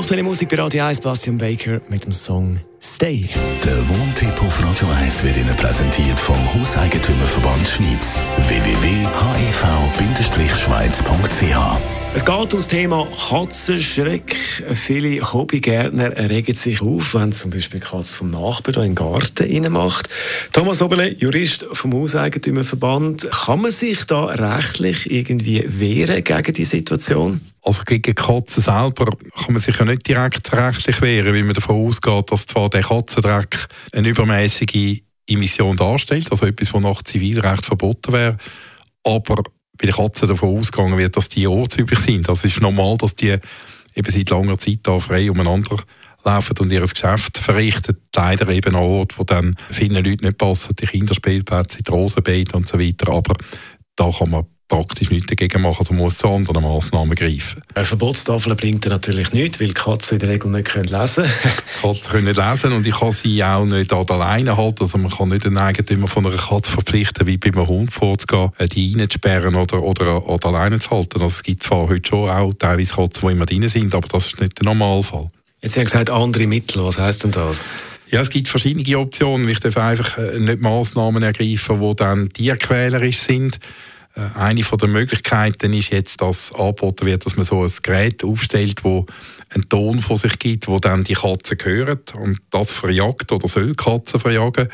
Aktuelle Musik bei Radio 1, Bastian Baker mit dem Song Stay. Der Wohntipp auf Radio 1 wird Ihnen präsentiert vom Hauseigentümerverband Schweiz. www.hev-schweiz.ch Es geht um das Thema Katzenschreck. Viele Hobbygärtner regen sich auf, wenn zum Beispiel die Katze vom Nachbarn in den Garten reinmacht. Thomas Oberle, Jurist vom Hauseigentümerverband. Kann man sich da rechtlich irgendwie wehren gegen die Situation? Also gegen Katzen selber kann man sich ja nicht direkt rechtlich wehren, weil man davon ausgeht, dass zwar der Katzendreck eine übermäßige Emission darstellt, also etwas, was nach Zivilrecht verboten wäre, aber bei den Katzen davon ausgegangen wird, dass die ortsüblich sind. Also es ist normal, dass die eben seit langer Zeit da frei umeinander laufen und ihr Geschäft verrichten. Leider eben an Orten, wo dann vielen Leuten nicht passen, die Kinderspielplätze, die Rosenbeete und so weiter. Aber da kann man praktisch nichts dagegen machen, also muss zu anderen Massnahmen greifen. Eine Verbotstafel bringt natürlich nichts, weil die Katzen in der Regel nicht können lesen können. Katzen können lesen und ich kann sie auch nicht alleine halten. Also man kann nicht einen Eigentümer von einer Katze verpflichten, wie bei einem Hund vorzugehen, äh, die reinzusperren oder, oder, oder alleine zu halten. Also es gibt zwar heute schon auch teilweise Katzen, die immer drin sind, aber das ist nicht der Normalfall. Jetzt haben gesagt, andere Mittel. Was heisst denn das? Ja, es gibt verschiedene Optionen. Ich darf einfach äh, nicht Massnahmen ergreifen, die dann tierquälerisch sind. Äh, eine der Möglichkeiten ist jetzt, dass angeboten wird, dass man so ein Gerät aufstellt, wo einen Ton von sich gibt, wo dann die Katzen hören und das verjagt oder soll Katzen verjagen.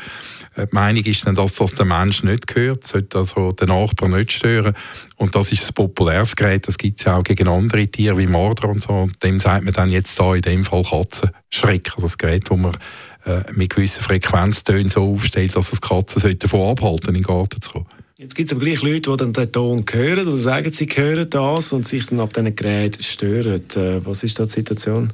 Äh, die Meinung ist dann, dass das der Mensch nicht gehört, sollte also den Nachbarn nicht stören. Und das ist ein populäres Gerät, das gibt es ja auch gegen andere Tiere wie Marder und so. Und dem sagt man dann jetzt da in dem Fall Katzenschreck, also das Gerät, wo man äh, mit gewissen Frequenztönen so aufstellt, dass es Katzen davon abhalten, in den Garten zu kommen. Jetzt gibt es aber gleich Leute, die dann den Ton hören oder sagen, sie hören das und sich dann ab diesen Geräten stören. Äh, was ist da die Situation?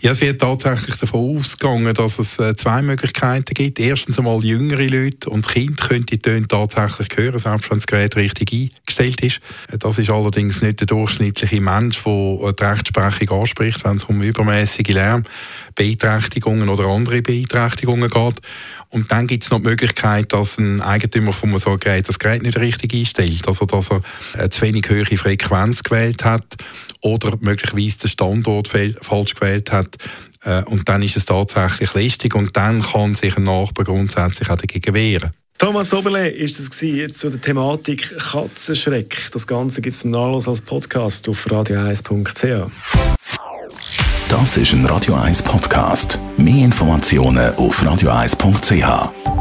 Ja, es wird tatsächlich davon ausgegangen, dass es äh, zwei Möglichkeiten gibt. Erstens einmal jüngere Leute und Kinder können die Töne tatsächlich hören, selbst wenn das Gerät richtig eingestellt ist. Äh, das ist allerdings nicht der durchschnittliche Mensch, der die Rechtsprechung anspricht, wenn es um übermäßige Lärmbeeinträchtigungen oder andere Beeinträchtigungen geht. Und dann gibt es noch die Möglichkeit, dass ein Eigentümer von so einem Gerät das Gerät nicht richtig einstellt. Also, dass er eine zu wenig hohe Frequenz gewählt hat oder möglicherweise den Standort falsch gewählt hat. Äh, und dann ist es tatsächlich lästig und dann kann sich ein Nachbar grundsätzlich auch dagegen wehren. Thomas Oberle ist das jetzt zu der Thematik Katzenschreck. Das Ganze gibt es zum Nachlass als Podcast auf radio1.ch. Das ist ein Radio 1 Podcast. Mehr Informationen auf radio1.ch.